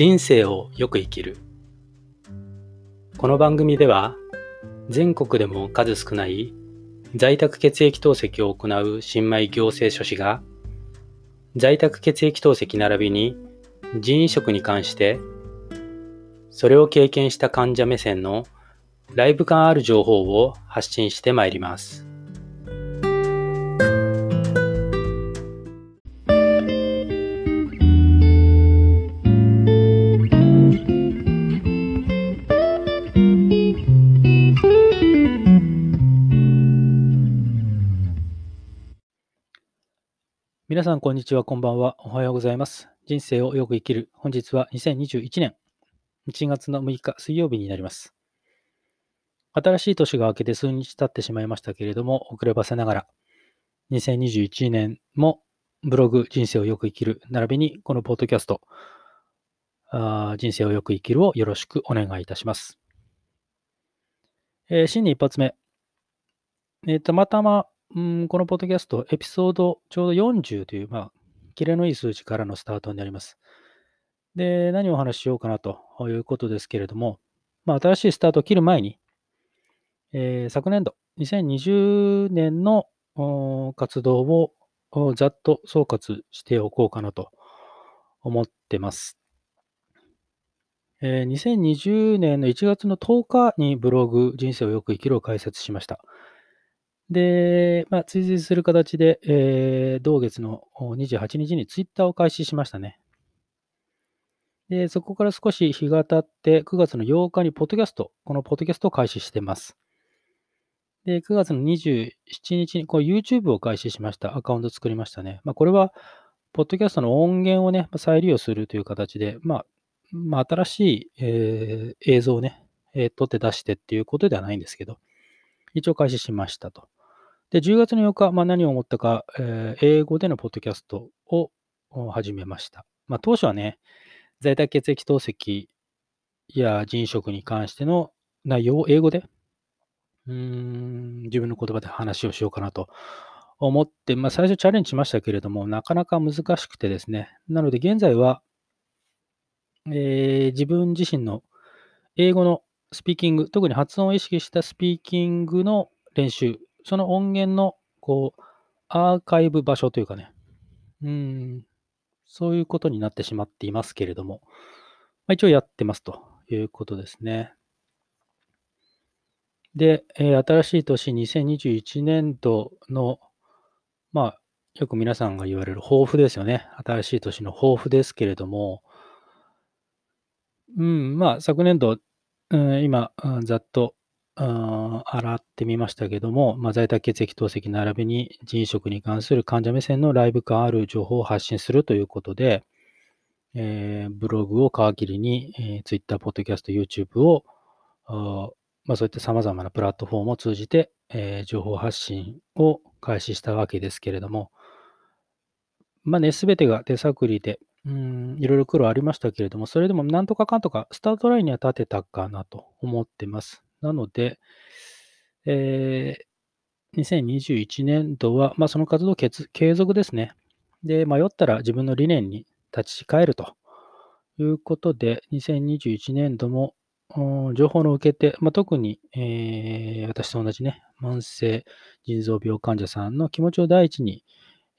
人生をよく生きるこの番組では全国でも数少ない在宅血液透析を行う新米行政書士が在宅血液透析並びに人移植に関してそれを経験した患者目線のライブ感ある情報を発信してまいります。皆さん、こんにちは、こんばんは。おはようございます。人生をよく生きる。本日は2021年1月の6日水曜日になります。新しい年が明けて数日経ってしまいましたけれども、遅ればせながら、2021年もブログ人生をよく生きる、並びにこのポッドキャスト、あ人生をよく生きるをよろしくお願いいたします。えー、新年一発目。えー、たまたまうん、このポッドキャスト、エピソードちょうど40という、まあ、キレのいい数字からのスタートになります。で、何をお話ししようかなということですけれども、まあ、新しいスタートを切る前に、えー、昨年度、2020年の活動をざっと総括しておこうかなと思ってます。えー、2020年の1月の10日にブログ人生をよく生きるを開設しました。で、まあ、追随する形で、えー、同月の28日にツイッターを開始しましたね。で、そこから少し日が経って、9月の8日にポッドキャスト、このポッドキャストを開始してます。で、9月の27日にこう YouTube を開始しました。アカウント作りましたね。まあ、これは、ポッドキャストの音源をね、再利用するという形で、まあ、まあ、新しい、えー、映像をね、えー、撮って出してっていうことではないんですけど、一応開始しましたと。で、10月の8日、まあ、何を思ったか、えー、英語でのポッドキャストを始めました。まあ、当初はね、在宅血液透析や人食に関しての内容を英語で、うん、自分の言葉で話をしようかなと思って、まあ、最初チャレンジしましたけれども、なかなか難しくてですね。なので、現在は、えー、自分自身の英語のスピーキング、特に発音を意識したスピーキングの練習その音源の、こう、アーカイブ場所というかね、うん、そういうことになってしまっていますけれども、まあ、一応やってますということですね。で、えー、新しい年2021年度の、まあ、よく皆さんが言われる抱負ですよね。新しい年の抱負ですけれども、うん、まあ、昨年度、うん、今、ざっと洗ってみましたけども、まあ、在宅血液透析並びに人食に関する患者目線のライブ感ある情報を発信するということで、えー、ブログを皮切りに、えー、Twitter、Podcast、YouTube を、まあ、そういった様々なプラットフォームを通じて、えー、情報発信を開始したわけですけれども、まあね、すべてが手探りで、うん、いろいろ苦労ありましたけれども、それでもなんとかかんとかスタートラインには立てたかなと思ってます。なので、えー、2021年度は、まあ、その活動継続ですね。で、迷ったら自分の理念に立ち返るということで、2021年度も情報の受け手、まあ、特に、えー、私と同じね、慢性腎臓病患者さんの気持ちを第一に、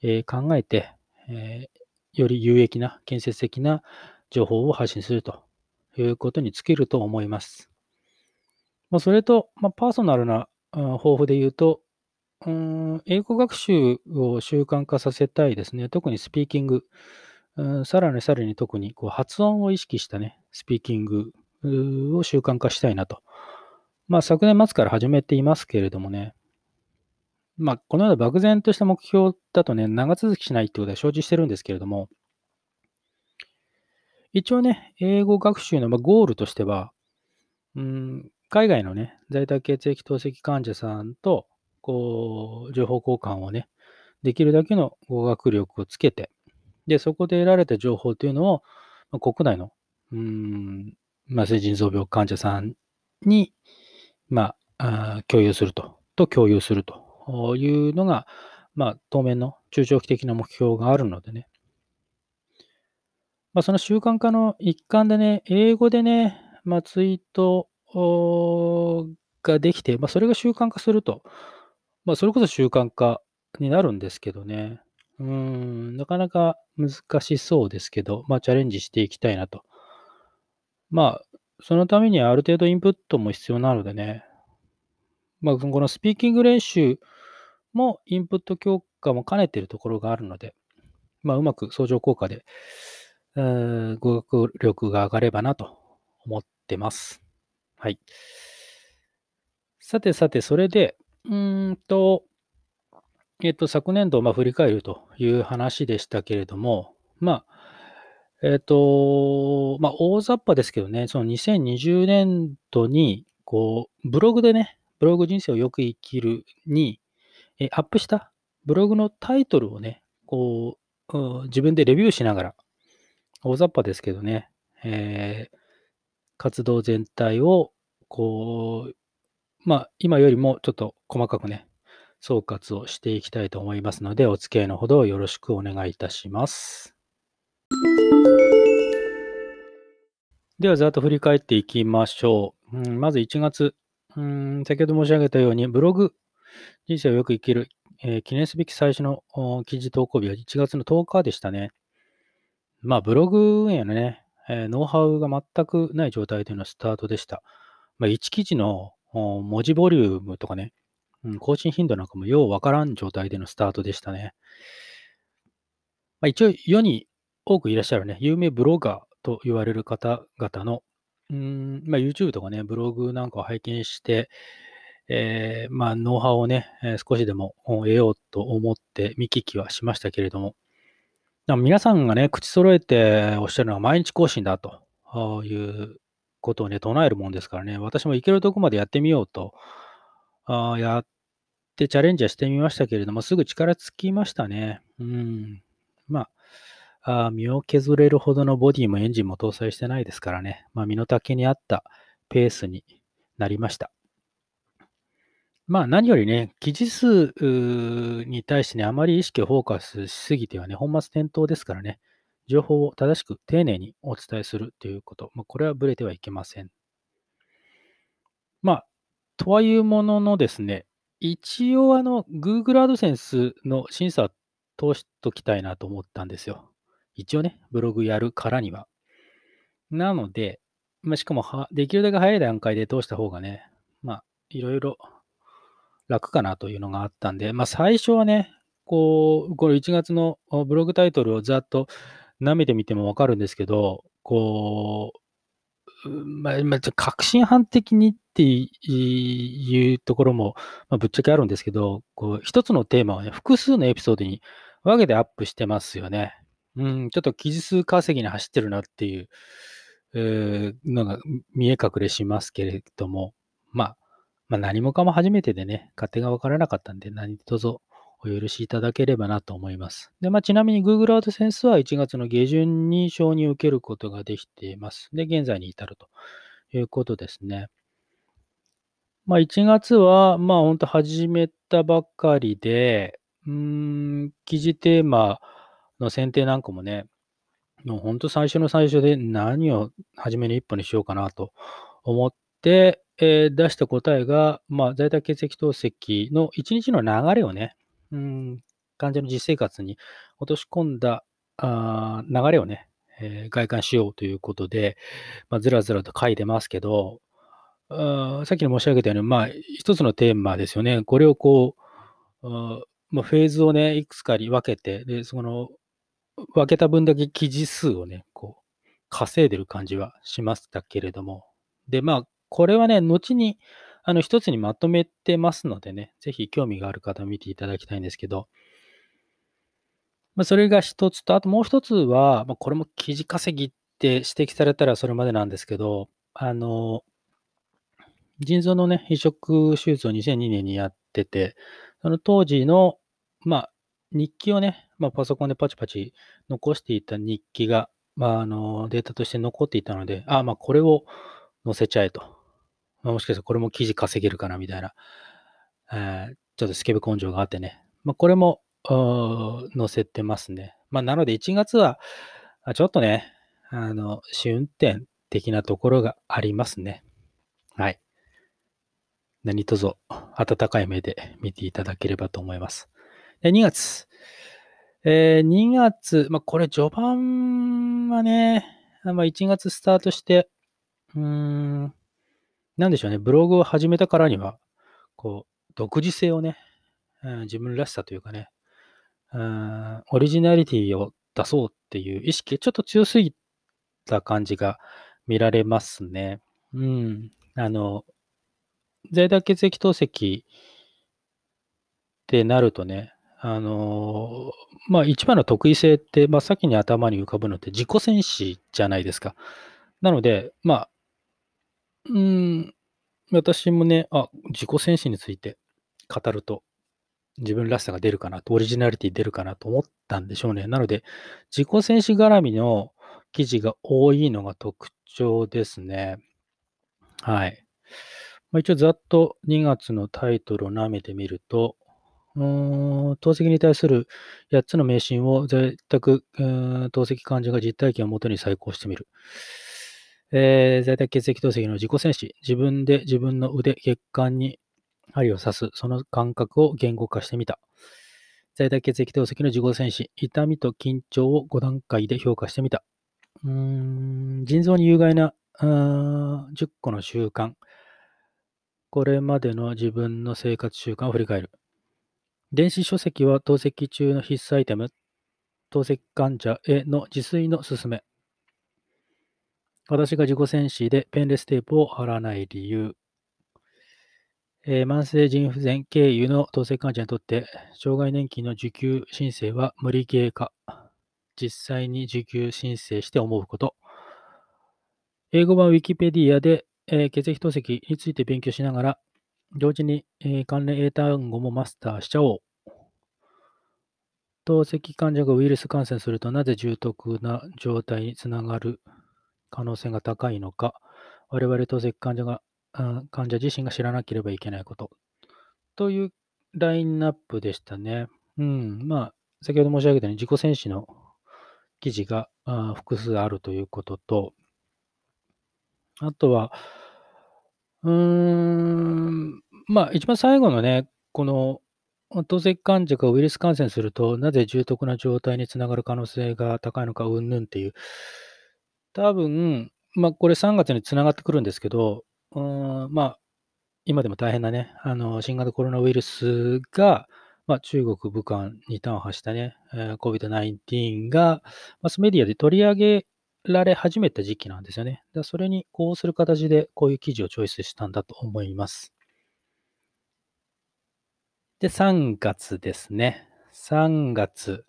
えー、考えて、えー、より有益な、建設的な情報を発信するということに尽きると思います。まあ、それと、まあ、パーソナルな抱負で言うと、うん、英語学習を習慣化させたいですね。特にスピーキング。うん、さらにさらに特にこう発音を意識したね、スピーキングを習慣化したいなと。まあ、昨年末から始めていますけれどもね。まあ、このような漠然とした目標だとね、長続きしないってことは承知してるんですけれども、一応ね、英語学習のゴールとしては、うん、海外のね、在宅血液透析患者さんと、こう、情報交換をね、できるだけの語学力をつけて、で、そこで得られた情報というのを、まあ、国内の、うん、まあ、性腎臓病患者さんに、まあ、あ共有すると、と共有するというのが、まあ、当面の中長期的な目標があるのでね。まあ、その習慣化の一環でね、英語でね、まあ、ツイートができて、まあ、それが習慣化すると、まあ、それこそ習慣化になるんですけどね。うん、なかなか難しそうですけど、まあ、チャレンジしていきたいなと。まあ、そのためにはある程度インプットも必要なのでね、まあ、このスピーキング練習もインプット強化も兼ねているところがあるので、まあ、うまく相乗効果で、え語学力が上がればなと思ってます。はい。さてさて、それで、うんと、えっと、昨年度をまあ振り返るという話でしたけれども、まあ、えっと、まあ、大雑把ですけどね、その2020年度に、こう、ブログでね、ブログ人生をよく生きるに、えアップしたブログのタイトルをね、こう、うん自分でレビューしながら、大雑把ですけどね、えー活動全体を、こう、まあ、今よりもちょっと細かくね、総括をしていきたいと思いますので、お付き合いのほどよろしくお願いいたします。では、ざっと振り返っていきましょう。うんまず1月、うん、先ほど申し上げたように、ブログ、人生をよく生きる、えー記念すべき最初の記事投稿日は1月の10日でしたね。まあ、ブログ運営のね、えーノウハウが全くない状態でのスタートでした。まあ、1記事の文字ボリュームとかね、うん、更新頻度なんかもようわからん状態でのスタートでしたね。まあ、一応、世に多くいらっしゃるね、有名ブロガーと言われる方々の、うんまあ、YouTube とかね、ブログなんかを拝見して、えーまあ、ノウハウをね、え少しでも得ようと思って見聞きはしましたけれども、皆さんがね、口揃えておっしゃるのは毎日更新だということをね、唱えるもんですからね、私も行けるとこまでやってみようと、あやってチャレンジはしてみましたけれども、すぐ力尽きましたね。うん。まあ、あ身を削れるほどのボディもエンジンも搭載してないですからね、まあ、身の丈に合ったペースになりました。まあ何よりね、記事数に対してね、あまり意識をフォーカスしすぎてはね、本末転倒ですからね、情報を正しく丁寧にお伝えするということ、まあ、これはブレてはいけません。まあ、とはいうもののですね、一応あの、Google AdSense の審査通しときたいなと思ったんですよ。一応ね、ブログやるからには。なので、まあ、しかもは、できるだけ早い段階で通した方がね、まあ、いろいろ楽かなというのがあったんで、まあ、最初はね、こう、この1月のブログタイトルをざっと舐めてみてもわかるんですけど、こう、まあ、まあ、ちょ確信犯的にっていうところも、まあ、ぶっちゃけあるんですけど、こう、一つのテーマをね、複数のエピソードに分けてアップしてますよね。うん、ちょっと記事数稼ぎに走ってるなっていう、えーのが見え隠れしますけれども、まあ、まあ、何もかも初めてでね、勝手が分からなかったんで、何卒お許しいただければなと思います。で、まあ、ちなみに Google AdSense は1月の下旬に承認を受けることができています。で、現在に至るということですね。まあ、1月は、まあ、本当始めたばっかりで、うん、記事テーマの選定なんかもね、もう本当最初の最初で何を初めの一歩にしようかなと思って、えー出した答えが、まあ、在宅血液透析の一日の流れをね、うん、患者の実生活に落とし込んだあ流れをね、えー外観しようということで、まあ、ずらずらと書いてますけど、あさっきの申し上げたように、まあ、一つのテーマですよね。これをこう、あまあ、フェーズをね、いくつかに分けて、で、その、分けた分だけ記事数をね、こう、稼いでる感じはしましたけれども。で、まあ、これはね、後に、あの、一つにまとめてますのでね、ぜひ興味がある方見ていただきたいんですけど、まあ、それが一つと、あともう一つは、まあ、これも記事稼ぎって指摘されたらそれまでなんですけど、あの、腎臓のね、移植手術を2002年にやってて、その当時の、まあ、日記をね、まあ、パソコンでパチパチ残していた日記が、まあ、あの、データとして残っていたので、あ、まあ、これを載せちゃえと。まあ、もしかしたらこれも記事稼げるかな、みたいな、えーちょっとスケベ根性があってね。まあ、これも、載せてますね。まあ、なので1月は、ちょっとね、あの、試運転的なところがありますね。はい。何卒温かい目で見ていただければと思います。で2月。えー、2月、まあ、これ序盤はね、まあ、1月スタートして、うん、なんでしょうね、ブログを始めたからには、こう、独自性をね、うん、自分らしさというかね、うん、オリジナリティを出そうっていう意識ちょっと強すぎた感じが見られますね。うん。あの、在宅血液透析ってなるとね、あのまあ一番の得意性って、まあ先に頭に浮かぶのって自己戦士じゃないですか。なので、まあ、うん、私もね、あ、自己戦士について語ると自分らしさが出るかなと、オリジナリティ出るかなと思ったんでしょうね。なので、自己戦士絡みの記事が多いのが特徴ですね。はい。まあ、一応ざっと2月のタイトルを舐めてみると、透析に対する8つの迷信を在宅透析患者が実体験をもとに再考してみる。えー、在宅血液透析の自己戦士、自分で自分の腕、血管に針を刺す、その感覚を言語化してみた。在宅血液透析の自己戦士、痛みと緊張を5段階で評価してみた。うーん腎臓に有害な10個の習慣。これまでの自分の生活習慣を振り返る。電子書籍は透析中の必須アイテム。透析患者への自炊の勧め。私が自己戦士でペンレステープを貼らない理由。えー、慢性腎不全経由の透析患者にとって、障害年金の受給申請は無理ゲー化。実際に受給申請して思うこと。英語版 Wikipedia でえー、血液透析について勉強しながら、同時に、えー、関連英単語もマスターしちゃおう。透析患者がウイルス感染するとなぜ重篤な状態につながる？可能性が高いのか、我々透析患者が、患者自身が知らなければいけないこと。というラインナップでしたね。うん。まあ、先ほど申し上げたように自己戦士の記事が複数あるということと、あとは、うーん、まあ、一番最後のね、この、透析患者がウイルス感染すると、なぜ重篤な状態につながる可能性が高いのか、うんぬんっていう。多分、まあ、これ3月につながってくるんですけど、うん、まあ、今でも大変なね、あの、新型コロナウイルスが、まあ、中国、武漢に端を発したね、えー、COVID-19 が、マスメディアで取り上げられ始めた時期なんですよね。だそれにこうする形でこういう記事をチョイスしたんだと思います。で、3月ですね。3月。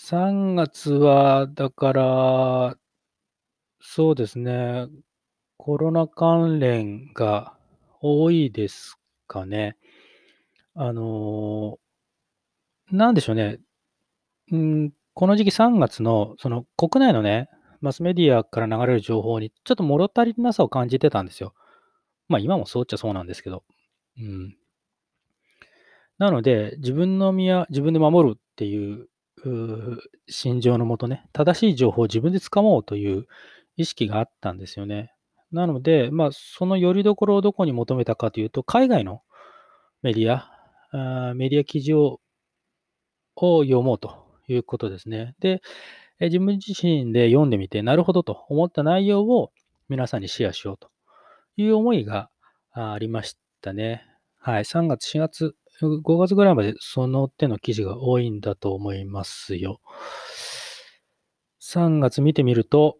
3月は、だから、そうですね。コロナ関連が多いですかね。あのなんでしょうね。うん、この時期3月の、その国内のね、マスメディアから流れる情報に、ちょっと物足りなさを感じてたんですよ。まあ今もそうっちゃそうなんですけど。うん。なので、自分の身は自分で守るっていう心情のもとね、正しい情報を自分で掴もうという意識があったんですよね。なので、まあ、その拠り所をどこに求めたかというと、海外のメディア、あメディア記事をを読もうということですね。で、自分自身で読んでみて、なるほどと思った内容を皆さんにシェアしようという思いがありましたね。はい。3月、4月、5月ぐらいまでその手の記事が多いんだと思いますよ。3月見てみると、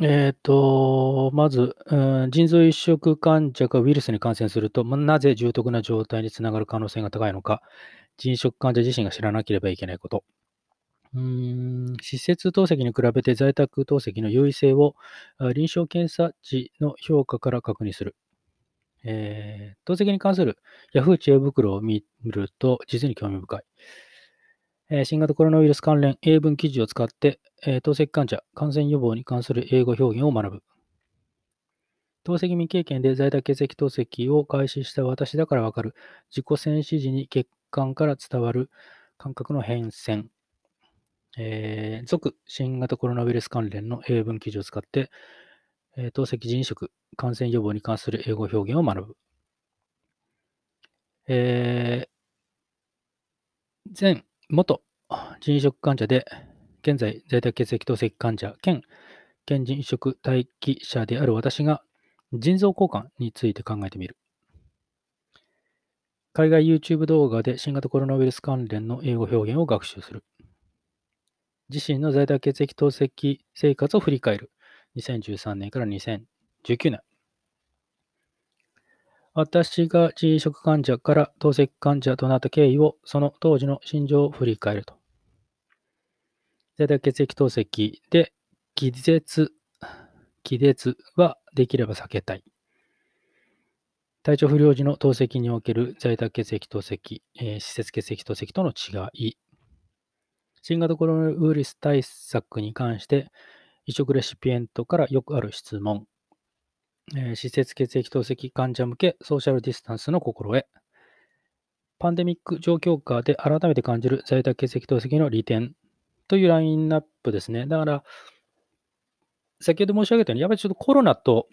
えっ、ー、と、まず、うん、腎臓移植患者がウイルスに感染すると、なぜ重篤な状態につながる可能性が高いのか、腎移植患者自身が知らなければいけないこと。うん施設透析に比べて在宅透析の優位性を臨床検査値の評価から確認する。えー、透析に関する Yahoo 知恵袋を見ると実に興味深い。えー、新型コロナウイルス関連英文記事を使って、えー、透析患者感染予防に関する英語表現を学ぶ。透析未経験で在宅血液透析を開始した私だからわかる自己戦士時に血管から伝わる感覚の変遷。えー、続新型コロナウイルス関連の英文記事を使って、えー、透析人食感染予防に関する英語表現を学ぶ。えー、前、元人食患者で、現在在宅血液透析患者兼県人食待機者である私が腎臓交換について考えてみる。海外 YouTube 動画で新型コロナウイルス関連の英語表現を学習する。自身の在宅血液透析生活を振り返る。2013年から2019年。私が腎食患者から透析患者となった経緯を、その当時の心情を振り返ると。在宅血液透析で気絶、気絶はできれば避けたい。体調不良時の透析における在宅血液透析、えー、施設血液透析との違い。新型コロナウイルス対策に関して、移植レシピエントからよくある質問。えー、施設血液透析患者向けソーシャルディスタンスの心得。パンデミック状況下で改めて感じる在宅血液透析の利点というラインナップですね。だから、先ほど申し上げたように、やっぱりちょっとコロナと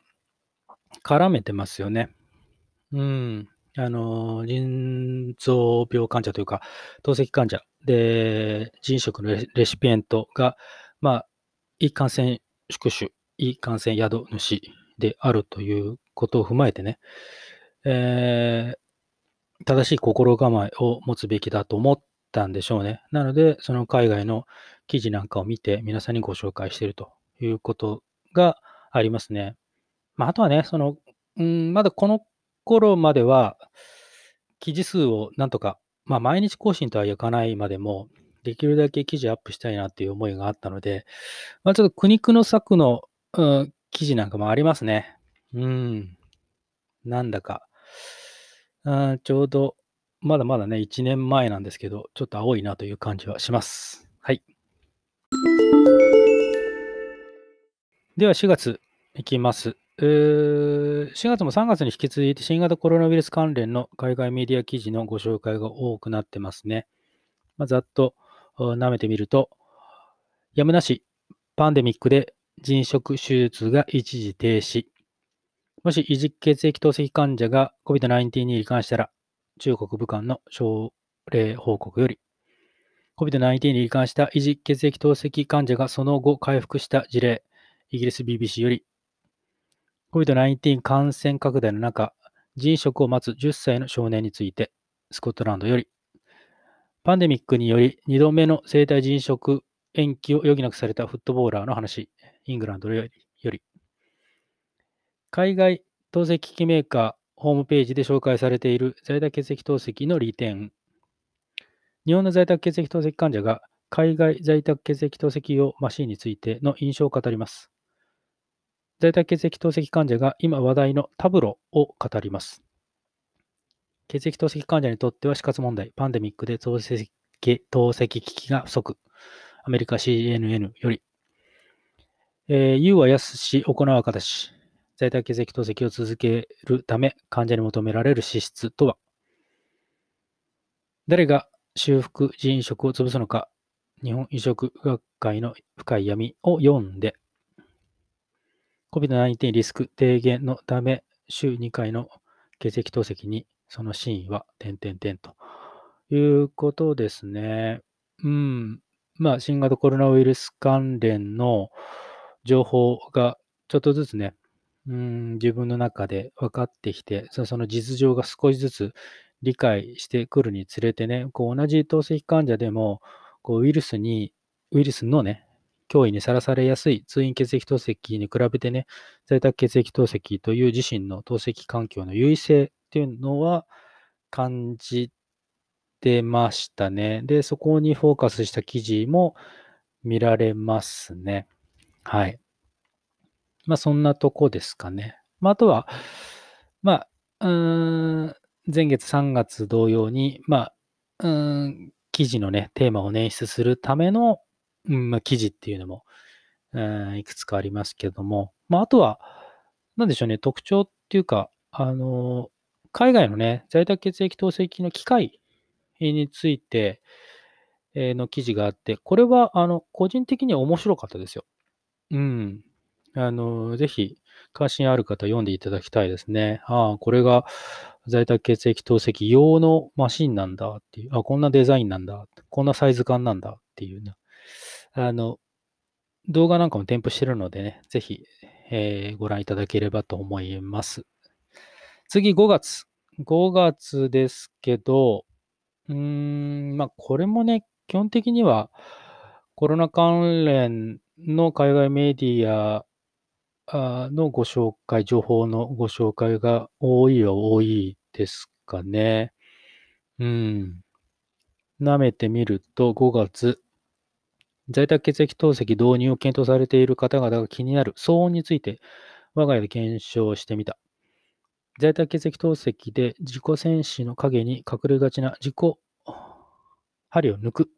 絡めてますよね。うん。あの、腎臓病患者というか、透析患者で、腎食のレシピエントが、まあ、いい感染宿主、い感染宿主であるということを踏まえてね、えー、正しい心構えを持つべきだと思ったんでしょうね。なので、その海外の記事なんかを見て、皆さんにご紹介しているということがありますね。まあ、あとはね、その、うん、まだこの頃までは、記事数をなんとか、まあ、毎日更新とはいかないまでも、できるだけ記事アップしたいなっていう思いがあったので、まあ、ちょっと苦肉の策の、うん、記事なんかもありますね。うん。なんだか、うん、ちょうど、まだまだね、1年前なんですけど、ちょっと青いなという感じはします。はい。では4月いきます。4月も3月に引き続いて新型コロナウイルス関連の海外メディア記事のご紹介が多くなってますね。まあ、ざっと舐めてみると、やむなし、パンデミックで腎食手術が一時停止。もし、異軸血液透析患者が COVID-19 に罹患したら、中国武漢の症例報告より、COVID-19 に罹患した異軸血液透析患者がその後回復した事例、イギリス BBC より、COVID-19 感染拡大の中、人食を待つ10歳の少年について、スコットランドより、パンデミックにより2度目の生体人食延期を余儀なくされたフットボーラーの話、イングランドより、海外透析機器メーカーホームページで紹介されている在宅血液透析の利点、日本の在宅血液透析患者が海外在宅血液透析用マシンについての印象を語ります。在宅血液透析患者が今話題のタブロを語ります。血液透析患者にとっては死活問題、パンデミックで透析透析機器が不足。アメリカ CNN より。えー、U は安し、行う形。在宅血液透析を続けるため、患者に求められる資質とは誰が修復人移植を潰すのか、日本移植学会の深い闇を読んで、COVID-19 リスク低減のため、週2回の血液透析にその真意は、点々点ということですね。うん。まあ、新型コロナウイルス関連の情報がちょっとずつね、うん、自分の中で分かってきて、その実情が少しずつ理解してくるにつれてね、こう同じ透析患者でも、こうウイルスに、ウイルスのね、脅威にさらされやすい通院血液透析に比べてね、在宅血液透析という自身の透析環境の優位性っていうのは感じてましたね。で、そこにフォーカスした記事も見られますね。はい。まあ、そんなとこですかね。まあ、あとは、まあ、うーん、前月3月同様に、まあ、うん、記事のね、テーマを捻出するためのうんまあ、記事っていうのも、えいくつかありますけども、まあ、あとは、なんでしょうね、特徴っていうか、あの、海外のね、在宅血液透析の機械について、の記事があって、これは、あの、個人的には面白かったですよ。うん。あの、ぜひ、関心ある方読んでいただきたいですね。ああ、これが在宅血液透析用のマシンなんだっていう、あ、こんなデザインなんだ、こんなサイズ感なんだっていうね。あの、動画なんかも添付してるのでね、ぜひ、えーご覧いただければと思います。次、5月。5月ですけど、うーん、まあ、これもね、基本的にはコロナ関連の海外メディアのご紹介、情報のご紹介が多いは多いですかね。うん。舐めてみると、5月、在宅血液透析導入を検討されている方々が気になる騒音について、我が家で検証してみた。在宅血液透析で自己戦士の影に隠れがちな自己針を抜く。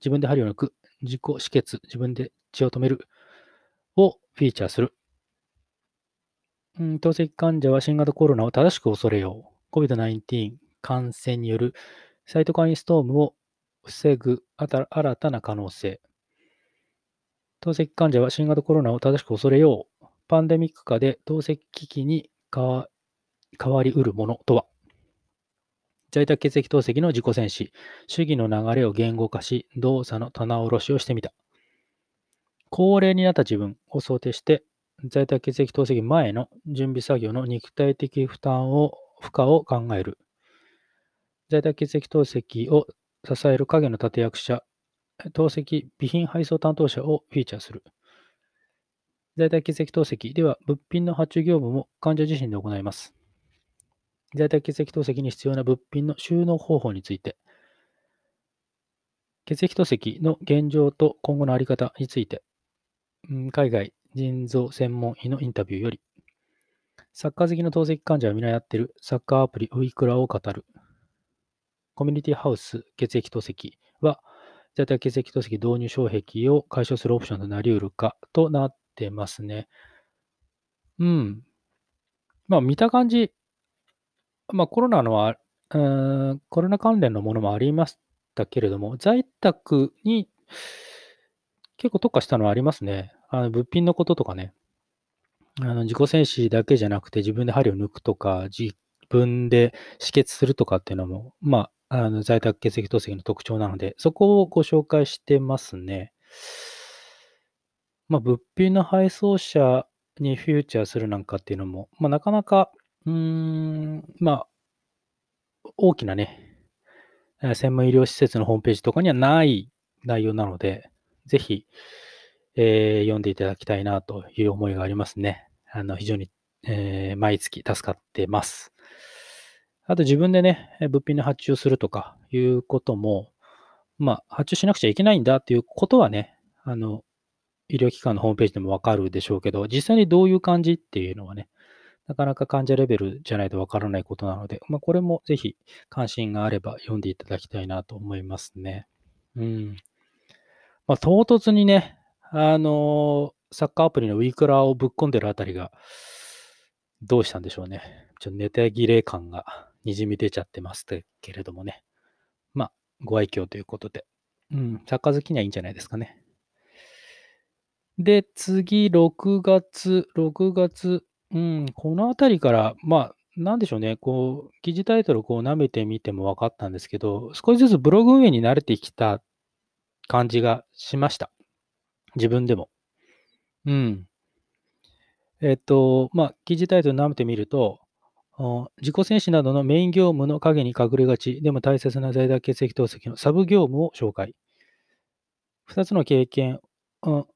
自分で針を抜く。自己止血。自分で血を止める。をフィーチャーする。うん透析患者は新型コロナを正しく恐れよう。COVID-19 感染によるサイトカインストームを防ぐ新たな可能性。透析患者は新型コロナを正しく恐れよう。パンデミック下で透析機器に変わ変わりうるものとは？在宅血液透析の自己戦士、主義の流れを言語化し、動作の棚卸しをしてみた。高齢になった自分を想定して、在宅血液透析前の準備作業の肉体的負担を、負荷を考える。在宅血液透析を支える影の立役者、透析備品配送担当者をフィーチャーする。在宅血液透析では物品の発注業務も患者自身で行います。在宅血液透析に必要な物品の収納方法について、血液透析の現状と今後のあり方について、海外腎臓専門医のインタビューより、サッカー好きの透析患者は皆やってるサッカーアプリウィクラを語る。コミュニティハウス血液透析は、在宅血液透析導入障壁を解消するオプションとなり得るかとなってますね。うん。まあ見た感じ、まあコロナのは、うんコロナ関連のものもありましたけれども、在宅に結構特化したのはありますね。あの物品のこととかね。あの自己戦士だけじゃなくて自分で針を抜くとか、自分で止血するとかっていうのも、まあ、あの在宅血液透析の特徴なので、そこをご紹介してますね。まあ、物品の配送者にフューチャーするなんかっていうのも、まあ、なかなか、うーん、まあ、大きなね、専門医療施設のホームページとかにはない内容なので、ぜひ、えー読んでいただきたいなという思いがありますね。あの、非常に、えー毎月助かってます。あと自分でね、物品の発注するとかいうことも、まあ、発注しなくちゃいけないんだっていうことはね、あの、医療機関のホームページでもわかるでしょうけど、実際にどういう感じっていうのはね、なかなか患者レベルじゃないとわからないことなので、まあ、これもぜひ関心があれば読んでいただきたいなと思いますね。うん。まあ、唐突にね、あのーサッカーアプリのウィークラーをぶっ込んでるあたりが、どうしたんでしょうね。ちょっとネタ切れ感がにじみ出ちゃってますけれどもね。まあ、ご愛嬌ということで。うん、サッカー好きにはいいんじゃないですかね。で、次、6月、6月、うん、このあたりから、まあ、なんでしょうね、こう、記事タイトルをこう舐めてみても分かったんですけど、少しずつブログ運営に慣れてきた感じがしました。自分でも。うん。えっと、まあ、記事タイトル舐めてみると、自己戦士などのメイン業務の陰に隠れがちでも大切な在宅血液透析のサブ業務を紹介。2つの経験、うん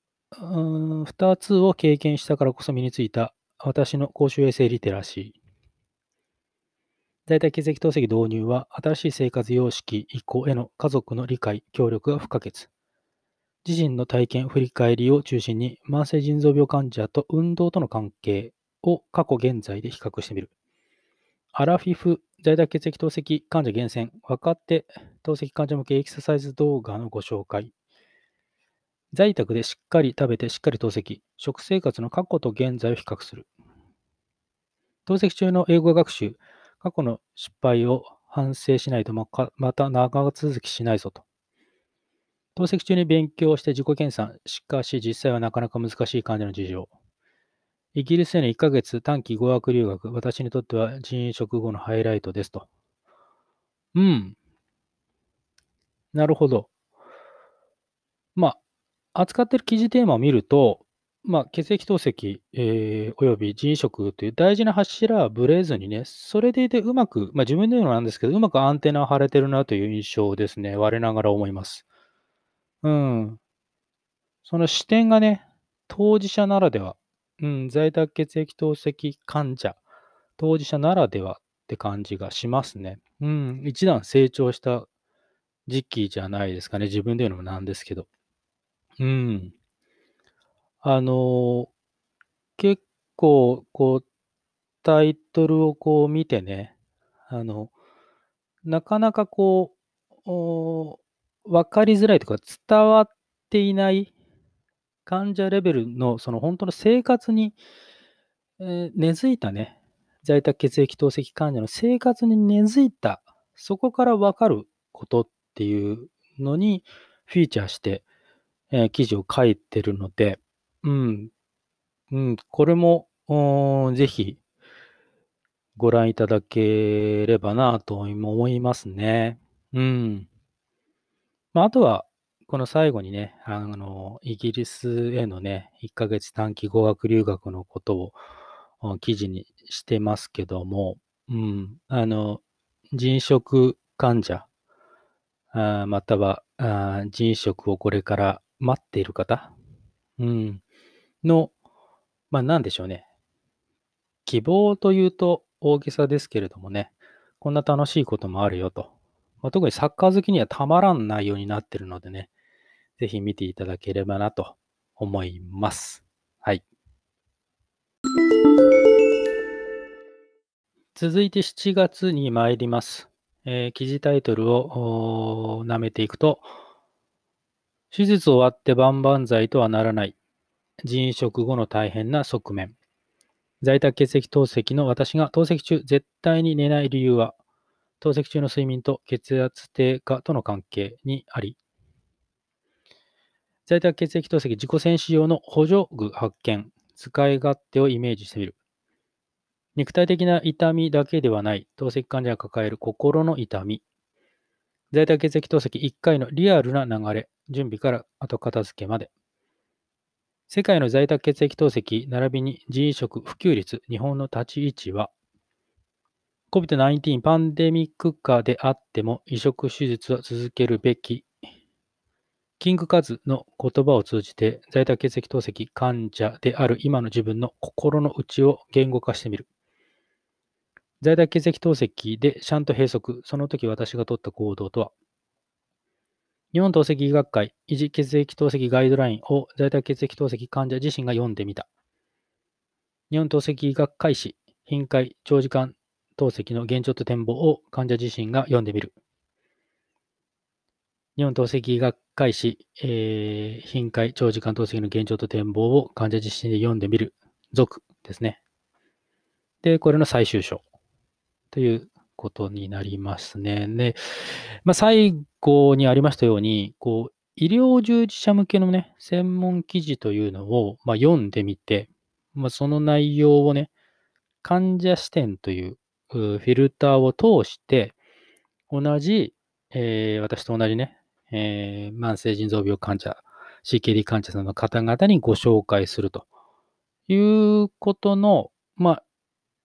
うん2つを経験したからこそ身についた私の公衆衛生リテラシー。在宅血液透析導入は新しい生活様式移行への家族の理解、協力が不可欠。自身の体験、振り返りを中心に慢性腎臓病患者と運動との関係を過去現在で比較してみる。アラフィフ在宅血液透析患者厳選若手透析患者向けエクササイズ動画のご紹介。在宅でしっかり食べてしっかり透析。食生活の過去と現在を比較する。透析中の英語学習。過去の失敗を反省しないとまかまた長続きしないぞと。透析中に勉強して自己検査。しかし実際はなかなか難しい患者の事情。イギリスへの1ヶ月短期語学留学。私にとっては人員食後のハイライトですと。うん。なるほど。まあ、扱っている記事テーマを見ると、まあ、血液透析、えー、および腎移植という大事な柱はぶれずにね、それでいてうまく、まあ、自分で言うのなんですけど、うまくアンテナを張れてるなという印象ですね。我ながら思います。うん。その視点がね、当事者ならでは、うん、在宅血液透析患者、当事者ならではって感じがしますね。うん、一段成長した時期じゃないですかね。自分で言うのもなんですけど。うん。あの、結構、こう、タイトルをこう見てね、あの、なかなかこう、分かりづらいとか、伝わっていない患者レベルの、その本当の生活に、えー、根付いたね、在宅血液透析患者の生活に根付いた、そこから分かることっていうのにフィーチャーして、えー、記事を書いてるので、うん。うん、これも、ぜひ、ご覧いただければなと思いますね。うん。まあ、あとは、この最後にね、あの、イギリスへのね、1ヶ月短期語学留学のことを記事にしてますけども、うん、あの、人食患者、あまたはあ人食をこれから待っている方、うん、の、まあ、なんでしょうね。希望というと大げさですけれどもね、こんな楽しいこともあるよと。まあ、特にサッカー好きにはたまらん内容になってるのでね、ぜひ見ていただければなと思います。はい。続いて7月に参ります。えー、記事タイトルを舐めていくと、手術終わって万々歳とはならない。腎移植後の大変な側面。在宅血液透析の私が透析中絶対に寝ない理由は、透析中の睡眠と血圧低下との関係にあり、在宅血液透析自己戦士用の補助具発見、使い勝手をイメージしてみる。肉体的な痛みだけではない、透析患者が抱える心の痛み。在宅血液透析1回のリアルな流れ、準備から後片付けまで。世界の在宅血液透析並びに人移植普及率、日本の立ち位置は、COVID-19 パンデミック下であっても移植手術は続けるべき。キングカズの言葉を通じて在宅血液透析患者である今の自分の心の内を言語化してみる。在宅血液透析でシャント閉塞、その時私が取った行動とは、日本透析医学会維持血液透析ガイドラインを在宅血液透析患者自身が読んでみた。日本透析医学会誌、頻回長時間透析の現状と展望を患者自身が読んでみる。日本透析医学会誌、えー、頻回長時間透析の現状と展望を患者自身で読んでみる。続ですね。で、これの最終章ということになりますね。で、まあ、最後にありましたように、こう、医療従事者向けのね、専門記事というのを、まあ、読んでみて、まあ、その内容をね、患者視点というフィルターを通して、同じ、えー、私と同じね、えー、慢性腎臓病患者、CKD 患者さんの方々にご紹介するということの、まあ、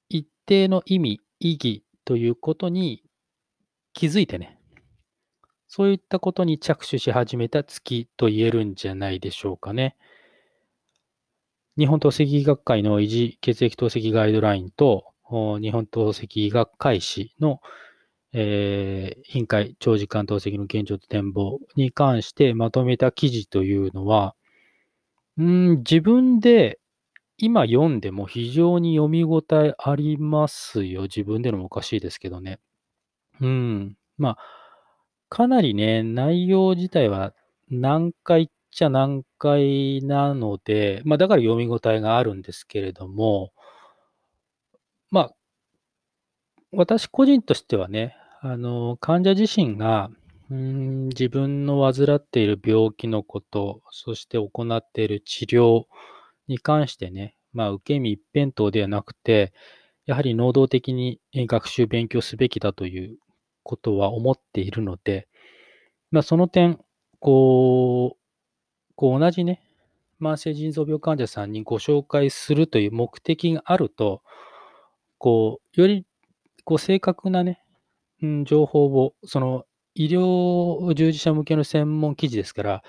一定の意味、意義ということに気づいてね、そういったことに着手し始めた月と言えるんじゃないでしょうかね。日本透析医学会の維持血液透析ガイドラインと、日本透析医学会誌の、えー、頻回長時間透析の現状と展望に関してまとめた記事というのは、うん自分で今読んでも非常に読み応えありますよ。自分でのもおかしいですけどね。うん。まあ、かなりね、内容自体は難解っちゃ難解なので、まあ、だから読み応えがあるんですけれども、まあ、私個人としてはね、あの、患者自身が、うん、自分の患っている病気のこと、そして行っている治療に関してね、まあ、受け身一辺倒ではなくて、やはり能動的に学習、勉強すべきだということは思っているので、まあ、その点、こう、こう同じね、慢性腎臓病患者さんにご紹介するという目的があると、こう、より、こう、正確なね、うん、情報を、その、医療従事者向けの専門記事ですから、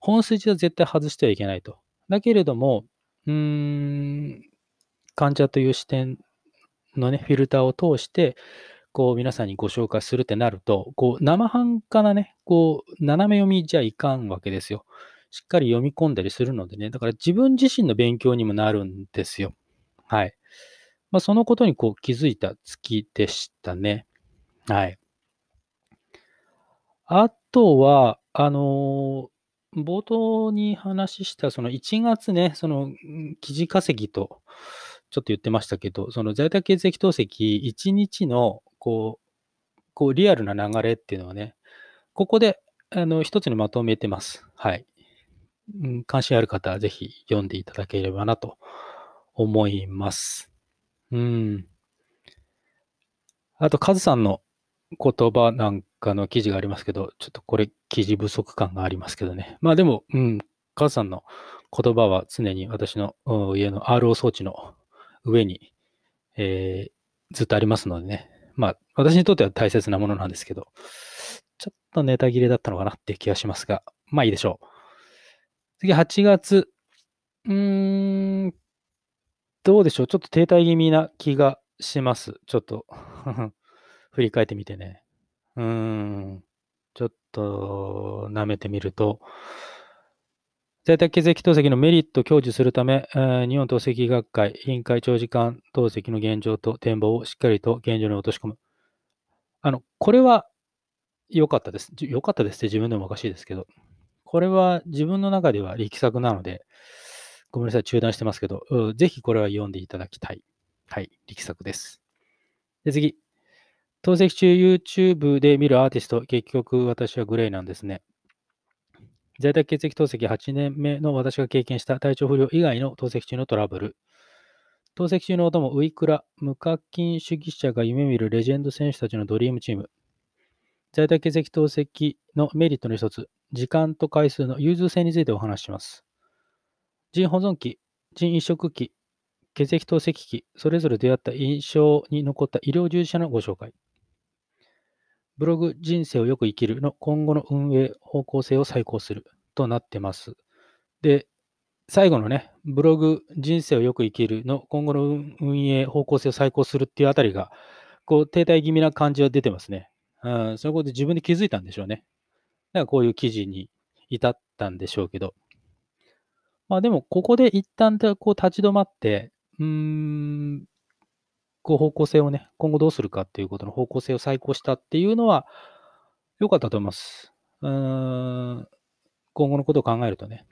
本筋は絶対外してはいけないと。だけれども、うーん、患者という視点のね、フィルターを通して、こう、皆さんにご紹介するってなると、こう、生半可なね、こう、斜め読みじゃいかんわけですよ。しっかり読み込んだりするのでね、だから自分自身の勉強にもなるんですよ。はい。まあ、そのことにこう気づいた月でしたね。はい。あとは、あのー冒頭に話した、その1月ね、その、記事稼ぎと、ちょっと言ってましたけど、その在宅血液透析1日の、こう、こう、リアルな流れっていうのはね、ここで、あの、一つにまとめてます。はい。関心ある方はぜひ読んでいただければなと思います。うん。あと、カズさんの言葉なんかの記事がありますけど、ちょっとこれ記事不足感がありますけどね。まあでも、うん、カズさんの言葉は常に私の家の RO 装置の上に、えーずっとありますのでね。まあ、私にとっては大切なものなんですけど、ちょっとネタ切れだったのかなって気がしますが、まあいいでしょう。次、8月。うーん、どうでしょう。ちょっと停滞気味な気がします。ちょっと、振り返ってみてね。うん、ちょっと舐めてみると、在宅血液透析のメリットを享受するため、えー日本透析学会委員会長時間透析の現状と展望をしっかりと現状に落とし込む。あの、これは良かったです。良かったですって自分でもおかしいですけど、これは自分の中では力作なので、ごめんなさい、中断してますけど、うんぜひこれは読んでいただきたい。はい、力作です。で、次。透析中 YouTube で見るアーティスト、結局私はグレイなんですね。在宅血液透析8年目の私が経験した体調不良以外の透析中のトラブル。透析中のお供、ウイクラ、無課金主義者が夢見るレジェンド選手たちのドリームチーム。在宅血液透析のメリットの一つ、時間と回数の融通性についてお話しします。腎保存期、腎移植期、血液透析期、それぞれ出会った印象に残った医療従事者のご紹介。ブログ人生をよく生きるの今後の運営方向性を再考するとなってます。で、最後のね、ブログ人生をよく生きるの今後の運営方向性を再考するっていうあたりが、こう停滞気味な感じは出てますね。うん、そういうことで自分で気づいたんでしょうね。だからこういう記事に至ったんでしょうけど。まあでも、ここで一旦こう立ち止まって、うーん、こう方向性をね、今後どうするかっていうことの方向性を再考したっていうのは良かったと思います。うーん、今後のことを考えるとね、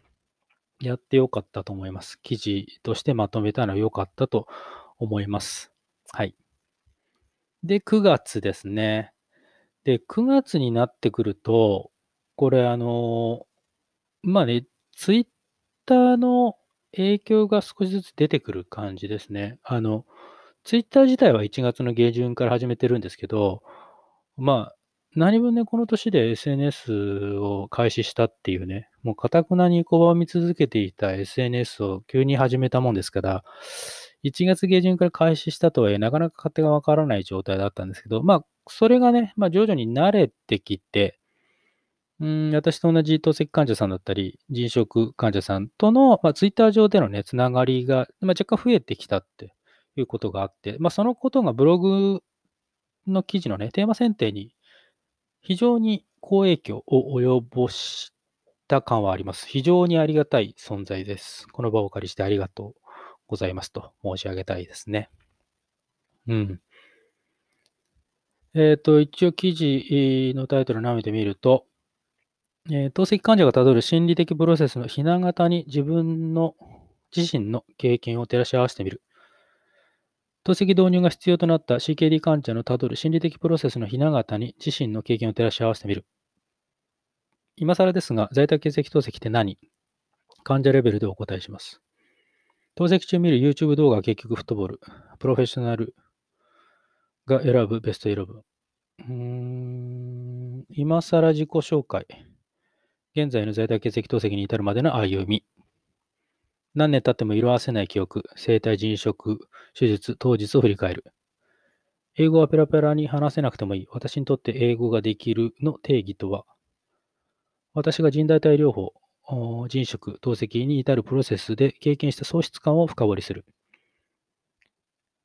やって良かったと思います。記事としてまとめたのは良かったと思います。はい。で、9月ですね。で、9月になってくると、これあの、まあね、ツイッターの影響が少しずつ出てくる感じですね。あの、ツイッター自体は1月の下旬から始めてるんですけど、まあ、何分ね、この年で SNS を開始したっていうね、もうかたくなに拒み続けていた SNS を急に始めたもんですから、1月下旬から開始したとはいえ、なかなか勝手がわからない状態だったんですけど、まあ、それがね、まあ、徐々に慣れてきて、うん、私と同じ透析患者さんだったり、腎食患者さんとの、まあ、ツイッター上でのね、つながりが、まあ、若干増えてきたっていうことがあって、まあ、そのことがブログの記事のね、テーマ選定に非常に好影響を及ぼした感はあります。非常にありがたい存在です。この場をお借りしてありがとうございますと申し上げたいですね。うん。えっ、と、一応記事のタイトルを舐めてみると、えー透析患者がたどる心理的プロセスのひな形に自分の自身の経験を照らし合わせてみる。透析導入が必要となった CKD 患者のたどる心理的プロセスのひな形に自身の経験を照らし合わせてみる。今更ですが、在宅血液透析って何？患者レベルでお答えします。透析中見る YouTube 動画は結局フットボール。プロフェッショナルが選ぶベスト11。うーん、今更自己紹介。現在の在宅血液透析に至るまでの歩み。何年経っても色あせない記憶、生体人食、手術、当日を振り返る。英語はペラペラに話せなくてもいい。私にとって英語ができるの定義とは？私が人代体療法、人食、透析に至るプロセスで経験した喪失感を深掘りする。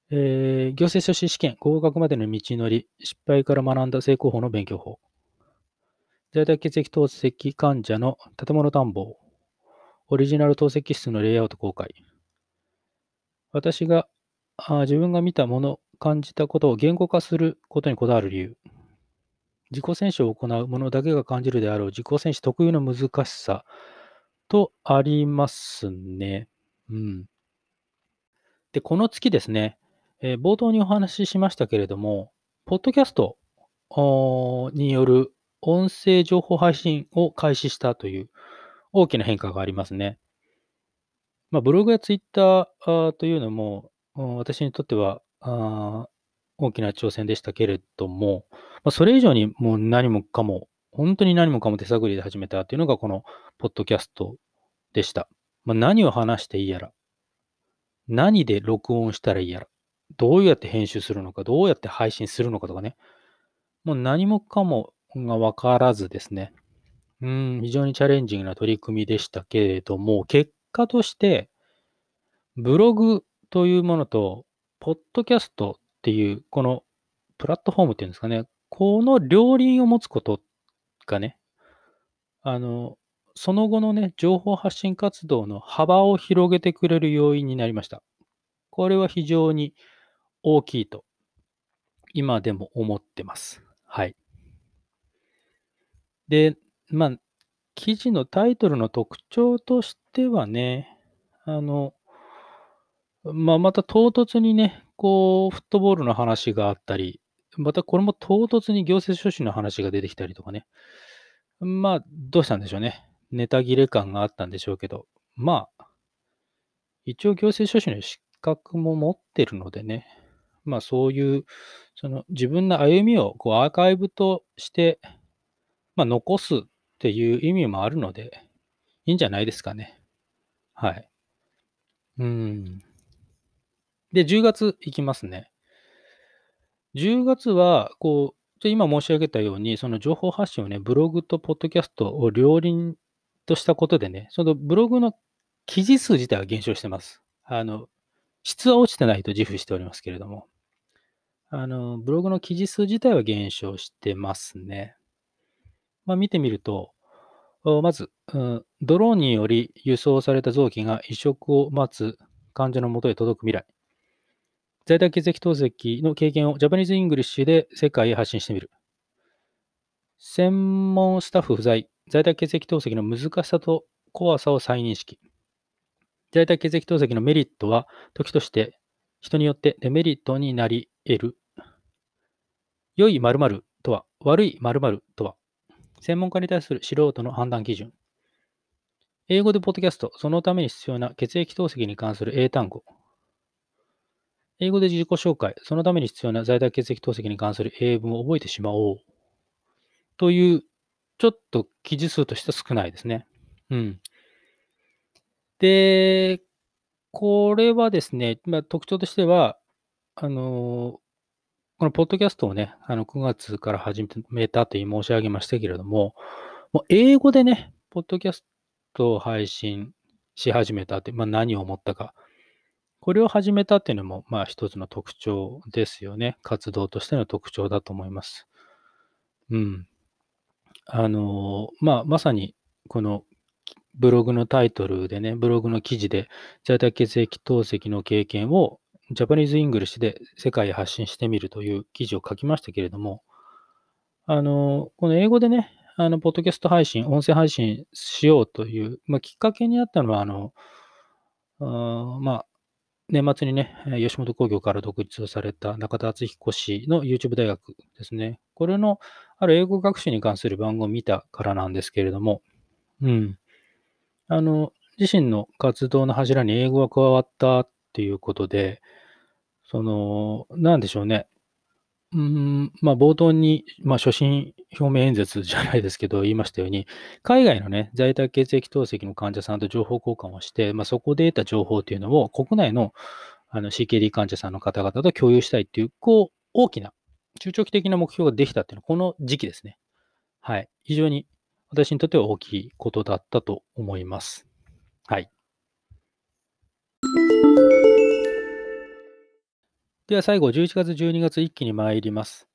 えー、行政書士試験、合格までの道のり、失敗から学んだ成功法の勉強法。在宅血液透析患者の建物探訪。オリジナル透析室のレイアウト公開。私があ自分が見たもの、感じたことを言語化することにこだわる理由。自己選手を行う者だけが感じるであろう自己選手特有の難しさとありますね。うん。で、この月ですね、えー、冒頭にお話ししましたけれども、ポッドキャストによる音声情報配信を開始したという大きな変化がありますね。まあ、ブログやツイッターというのも、私にとっては大きな挑戦でしたけれども、まあ、それ以上にもう何もかも、本当に何もかも手探りで始めたというのがこのポッドキャストでした。まあ、何を話していいやら、何で録音したらいいやら、どうやって編集するのか、どうやって配信するのかとかね、もう何もかもが分からずですね、うん、非常にチャレンジングな取り組みでしたけれども、結果として、ブログというものと、ポッドキャストっていう、このプラットフォームっていうんですかね、この両輪を持つことがね、あの、その後のね、情報発信活動の幅を広げてくれる要因になりました。これは非常に大きいと、今でも思ってます。はい。で、まあ、記事のタイトルの特徴としてはね、あの、まあ、また唐突にね、こう、フットボールの話があったり、またこれも唐突に行政書士の話が出てきたりとかね。まあ、どうしたんでしょうね。ネタ切れ感があったんでしょうけど、まあ、一応行政書士の資格も持ってるのでね、まあそういう、その自分の歩みをこうアーカイブとして、まあ残すっていう意味もあるので、いいんじゃないですかね。はい。うん。で、10月いきますね。10月は、こう、今申し上げたように、その情報発信をね、ブログとポッドキャストを両輪としたことでね、そのブログの記事数自体は減少してます。あの、質は落ちてないと自負しておりますけれども、あの、ブログの記事数自体は減少してますね。まあ、見てみると、まず、うん、ドローンにより輸送された臓器が移植を待つ患者のもとへ届く未来。在宅血液透析の経験をジャパニーズ・イングリッシュで世界へ発信してみる。専門スタッフ不在。在宅血液透析の難しさと怖さを再認識。在宅血液透析のメリットは、時として人によってデメリットになり得る。良い〇〇とは、悪い〇〇とは、専門家に対する素人の判断基準。英語でポッドキャスト、そのために必要な血液透析に関する英単語。英語で自己紹介、そのために必要な在宅血液透析に関する英文を覚えてしまおう。という、ちょっと記事数としては少ないですね。うん。で、これはですね、まあ、特徴としては、あのこのポッドキャストをね、あの9月から始めたと申し上げましたけれども、もう英語でね、ポッドキャストを配信し始めたって、まあ、何を思ったか。これを始めたっていうのも、まあ一つの特徴ですよね。活動としての特徴だと思います。うん。あの、まあまさにこのブログのタイトルでね、ブログの記事で在宅血液透析の経験をジャパニーズ・イングリッシュで世界へ発信してみるという記事を書きましたけれども、あの、この英語でね、あの、ポッドキャスト配信、音声配信しようという、まあ、きっかけにあったのは、あの、あまあ、年末にね、吉本興業から独立をされた中田敦彦氏の YouTube 大学ですね。これのある英語学習に関する番号を見たからなんですけれども、うん。あの、自身の活動の柱に英語が加わったっていうことで、その、なんでしょうね。うん、まあ、冒頭に、まあ、初心表明演説じゃないですけど、言いましたように、海外のね、在宅血液透析の患者さんと情報交換をして、まあ、そこで得た情報っていうのを国内のあの CKD 患者さんの方々と共有したいっていう、こう、大きな、中長期的な目標ができたっていうのは、この時期ですね。はい。非常に私にとっては大きいことだったと思います。はい。では最後、11月、12月一気に参ります。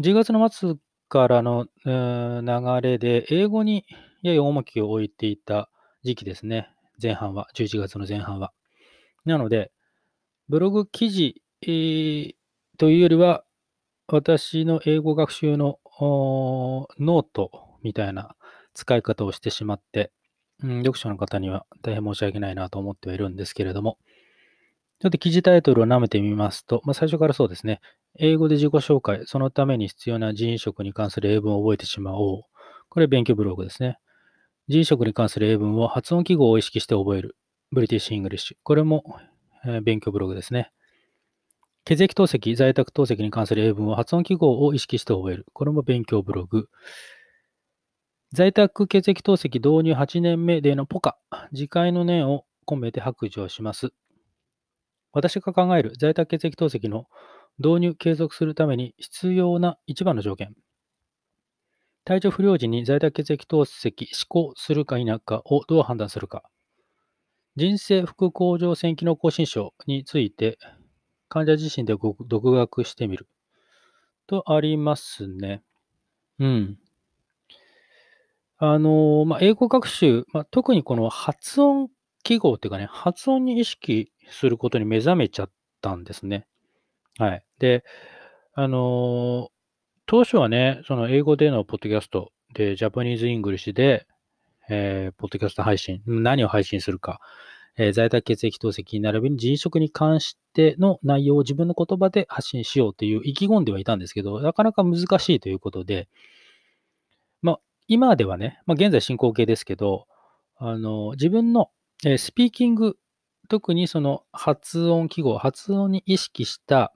10月の末からの流れで、英語にやや重きを置いていた時期ですね。前半は、11月の前半は。なので、ブログ記事、えー、というよりは、私の英語学習のノートみたいな使い方をしてしまって、うん、読者の方には大変申し訳ないなと思ってはいるんですけれども、ちょっと記事タイトルを舐めてみますと、まあ、最初からそうですね。英語で自己紹介、そのために必要な腎移植に関する英文を覚えてしまおう。これ勉強ブログですね。腎移植に関する英文を発音記号を意識して覚える。ブリティッシュ・イングリッシュ。これも、えー、勉強ブログですね。血液透析、在宅透析に関する英文を発音記号を意識して覚える。これも勉強ブログ。在宅血液透析導入8年目でのポカ。次回の念を込めて白状します。私が考える在宅血液透析の導入継続するために必要な一番の条件。体調不良時に在宅血液透析施行するか否かをどう判断するか。人生副甲状腺機能亢進症について患者自身で独学してみる。とありますね。うん。あのまあ、英語学習、まあ、特にこの発音記号っていうかね、発音に意識することに目覚めちゃったんですね。はい。で、あのー、当初はね、その英語でのポッドキャストで、ジャパニーズ・イングリッシュで、えー、ポッドキャスト配信、何を配信するか、えー、在宅血液透析並びに腎移植に関しての内容を自分の言葉で発信しようという意気込んではいたんですけど、なかなか難しいということで、まあ、今ではね、まあ、現在進行形ですけど、あの、自分のえスピーキング、特にその発音記号、発音に意識した、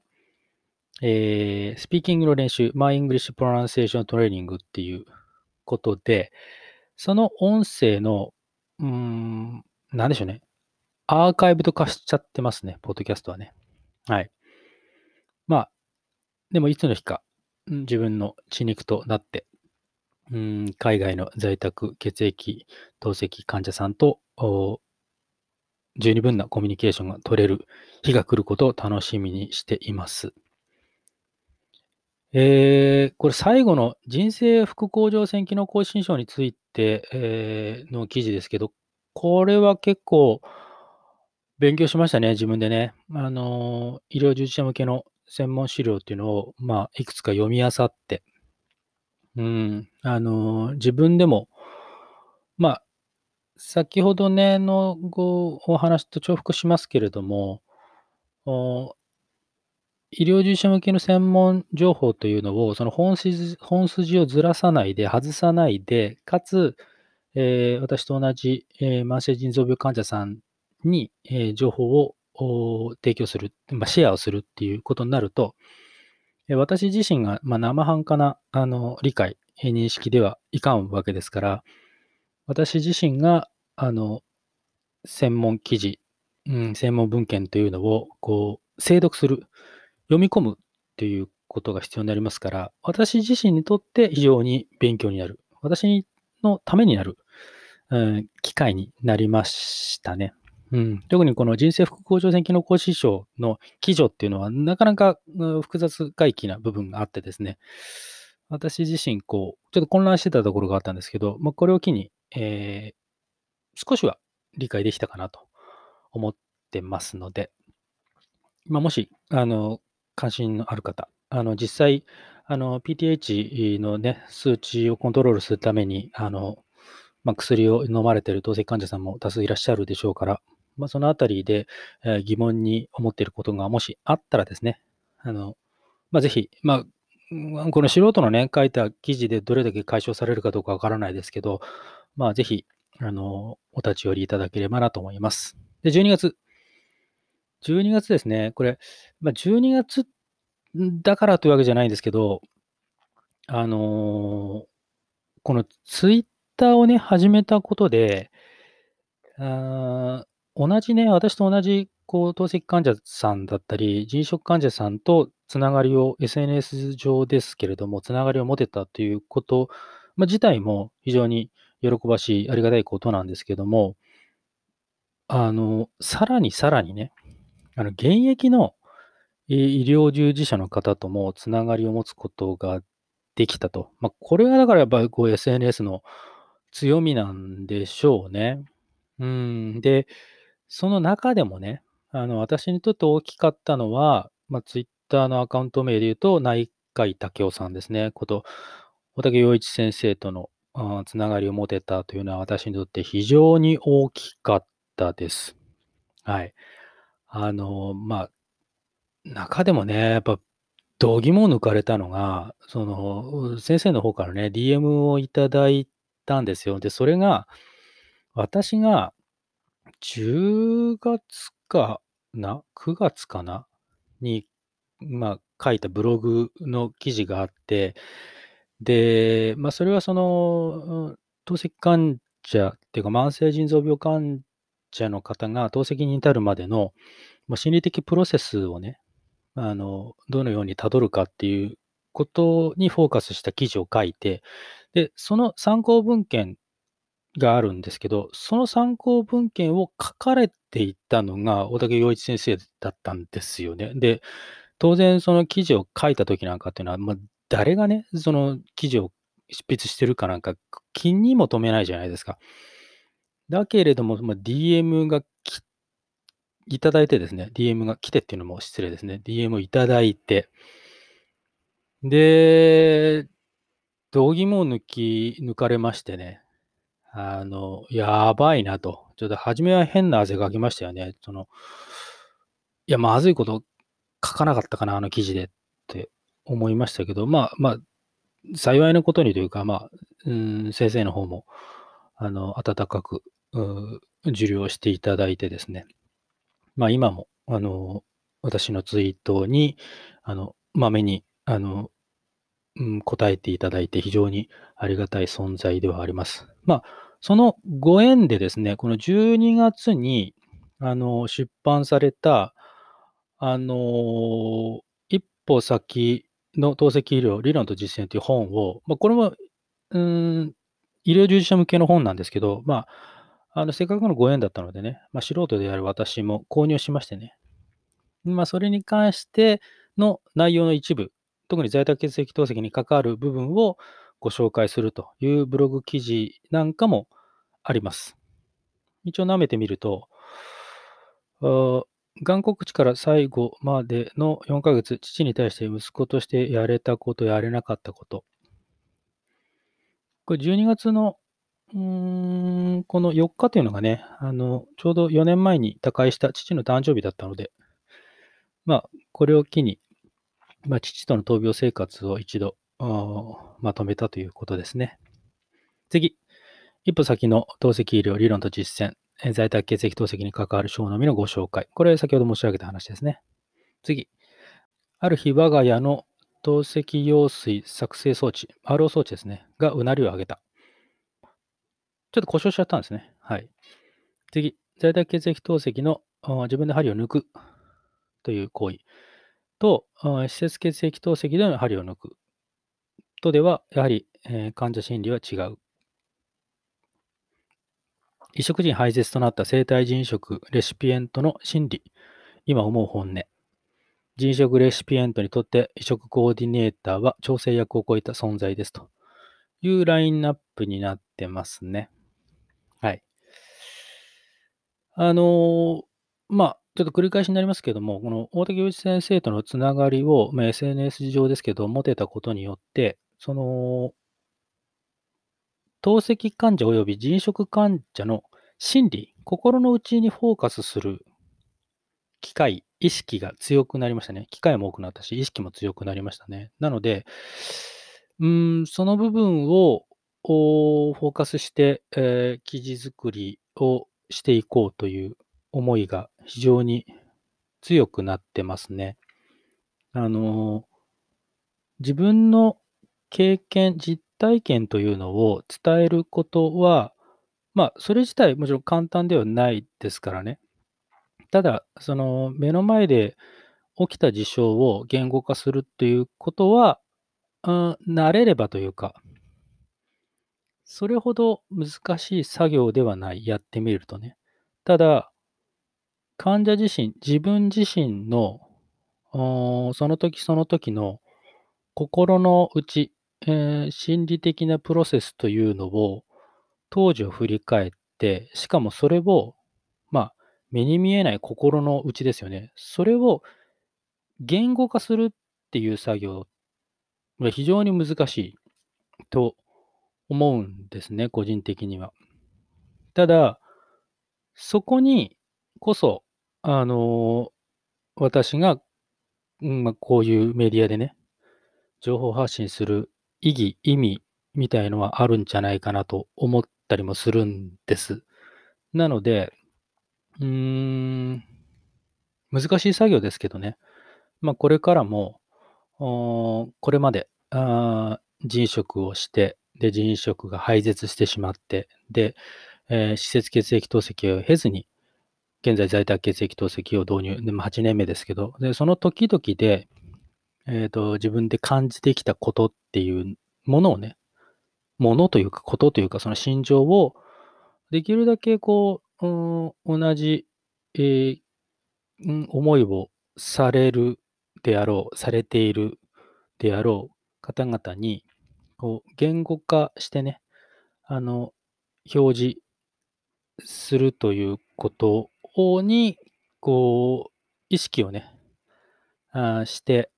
えー、スピーキングの練習、My English Pronunciation Training っていうことで、その音声の、うん、なんでしょうね。アーカイブと化しちゃってますね、ポッドキャストはね。はい。まあ、でもいつの日か、自分の血肉となって、うん海外の在宅血液透析患者さんと十二分なコミュニケーションが取れる日が来ることを楽しみにしています。えー、これ最後の人生副甲状腺機能亢進症について、えー、の記事ですけど、これは結構勉強しましたね、自分でね。あの、医療従事者向けの専門資料っていうのを、まあ、いくつか読み漁って、うん、あの、自分でも、まあ、先ほどね、のごお話と重複しますけれども、医療従事者向けの専門情報というのを、その本筋本筋をずらさないで、外さないで、かつ、えー、私と同じ、えー、慢性腎臓病患者さんに、えー、情報を提供する、まあ、シェアをするっていうことになると、え私自身が、まあ、生半可なあの理解、認識ではいかんわけですから、私自身が、あの、専門記事、うん、専門文献というのを、こう、精読する、読み込むっていうことが必要になりますから、私自身にとって非常に勉強になる。私のためになる、うん、機会になりましたね。うん、特にこの人生副甲状腺機能亢進症の基準っていうのは、なかなか複雑回帰な部分があってですね、私自身、こう、ちょっと混乱してたところがあったんですけど、まあ、これを機に、え、少しは理解できたかなと思ってますので、ま、もし、あの、関心のある方、あの、実際、あの、PTH のね、数値をコントロールするために、あの、まあ、薬を飲まれている透析患者さんも多数いらっしゃるでしょうから、まあ、そのあたりで、えー疑問に思っていることがもしあったらですね、あの、まあ、ぜひ、まあ、この素人のね、書いた記事でどれだけ解消されるかどうかわからないですけど、まあ、ぜひ、あの、お立ち寄りいただければなと思います。で、12月。12月ですね。これ、まあ、12月だからというわけじゃないんですけど、あのーこのツイッターをね、始めたことで、あ同じね、私と同じ、こう、透析患者さんだったり、腎食患者さんとつながりを、SNS 上ですけれども、つながりを持てたということ、まあ、自体も非常に喜ばしい、ありがたいことなんですけども、あの、さらにさらにね、あの、現役の医療従事者の方ともつながりを持つことができたと。まあ、これがだからやっぱりこう SNS の強みなんでしょうね。うん。で、その中でもね、あの、私にとって大きかったのは、まあ、Twitter のアカウント名で言うと、内海武雄さんですね。こと、大竹陽一先生とのあつながりを持てたというのは私にとって非常に大きかったです。はい。あの、まあ、中でもね、やっぱ、度肝を抜かれたのが、その、先生の方からね、DM をいただいたんですよ。で、それが、私が10月かな ?9 月かなに、まあ、書いたブログの記事があって、で、まあ、それはその、透析患者っていうか、慢性腎臓病患者の方が透析に至るまでの、まあ、心理的プロセスをね、あの、どのようにたどるかっていうことにフォーカスした記事を書いて、で、その参考文献があるんですけど、その参考文献を書かれていたのが大竹陽一先生だったんですよね。で、当然その記事を書いた時なんかっていうのは、まあ、誰がね、その記事を執筆してるかなんか気にも留めないじゃないですか。だけれども、まあ、DM がきいただいてですね、DM が来てっていうのも失礼ですね。DM をいただいて、で、道義も抜き、抜かれましてね、あの、やばいなと。ちょっと初めは変な汗かきましたよね。その、いや、まずいこと書かなかったかな、あの記事でっ思いましたけど、まあまあ、幸いなことにというか、まあ、うん、先生の方も、あの、温かく、受領していただいてですね、まあ今も、あの、私のツイートに、あの、まめに、あの、うん、答えていただいて非常にありがたい存在ではあります。まあ、そのご縁でですね、この12月に、あの、出版された、あの、一歩先の透析医療理論と実践という本を、まあ、これも、うん、医療従事者向けの本なんですけど、まあ、あの、せっかくのご縁だったのでね、まあ、素人である私も購入しましてね。まあ、それに関しての内容の一部、特に在宅血液透析に関わる部分をご紹介するというブログ記事なんかもあります。一応舐めてみると、あー眼告知から最後までの4ヶ月、父に対して息子としてやれたこと、やれなかったこと。これ12月のうーん、この4日というのがね、あの、ちょうど4年前に他界した父の誕生日だったので、まあ、これを機に、まあ、父との闘病生活を一度、まとめたということですね。次、一歩先の透析医療理論と実践、在宅血液透析に関わる小のみのご紹介。これ先ほど申し上げた話ですね。次、ある日我が家の透析用水作成装置、RO 装置ですね、がうなりを上げた。ちょっと故障しちゃったんですね。はい。次、在宅血液透析の自分で針を抜くという行為と、施設血液透析での針を抜くとでは、やはり、え患者心理は違う。移植時に排泄となった生体腎食レシピエントの心理、今思う本音。腎食レシピエントにとって移植コーディネーターは調整役を超えた存在ですというラインナップになってますね。はい。あのーまあ、ちょっと繰り返しになりますけども、この大竹陽一先生とのつながりを、まあ、SNS 上ですけど、持てたことによって、その、透析患者及び腎食患者の心理、心の内にフォーカスする機会、意識が強くなりましたね。機会も多くなったし、意識も強くなりましたね。なので、うん、その部分をフォーカスして、えー、記事作りをしていこうという思いが非常に強くなってますね。あの、自分の経験、実体験というのを伝えることは、まあ、それ自体もちろん簡単ではないですからね。ただ、その目の前で起きた事象を言語化するっていうことは、うん、慣れればというか、それほど難しい作業ではない、やってみるとね。ただ、患者自身、自分自身の、その時その時の心の内、えー、心理的なプロセスというのを当時を振り返って、しかもそれを、まあ、目に見えない心の内ですよね。それを言語化するっていう作業は非常に難しいと思うんですね、個人的には。ただ、そこにこそ、あの私が、うんまあ、こういうメディアでね、情報発信する意義、意味みたいのはあるんじゃないかなと思ったりもするんです。なので、うーん、難しい作業ですけどね。まあ、これからも、これまで人食をして、で、人食が廃絶してしまって、で、えー、施設血液透析を経ずに、現在在宅血液透析を導入、でも8年目ですけど、で、その時々で、えっ、ー、と、自分で感じてきたことっていうものをね、ものというか、ことというか、その心情を、できるだけこう、うん、同じ、えー、思いをされるであろう、されているであろう方々に、こう、言語化してね、あの、表示するということに、こう、意識をね、あして、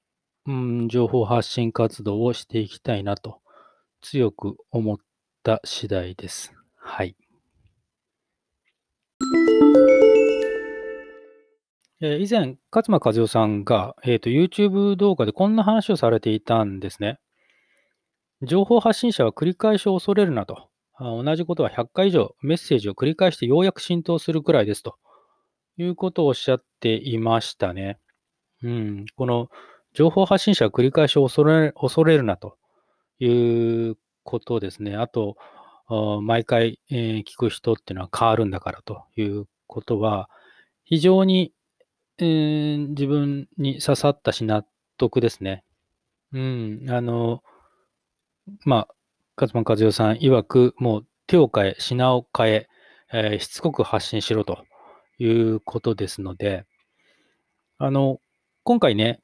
うん、情報発信活動をしていきたいなと、強く思った次第です。はい。え以前、勝間和代さんが、えーと、YouTube 動画でこんな話をされていたんですね。情報発信者は繰り返し恐れるなと。同じことは100回以上メッセージを繰り返してようやく浸透するくらいですということをおっしゃっていましたね。うん、この情報発信者は繰り返し恐れ恐れるなということですね。あと、毎回、えー、聞く人っていうのは変わるんだからということは、非常に、えー、自分に刺さったし納得ですね。うん、あの、まあ、勝間和代さん曰く、もう手を変え、品を変ええー、しつこく発信しろということですので、あの、今回ね、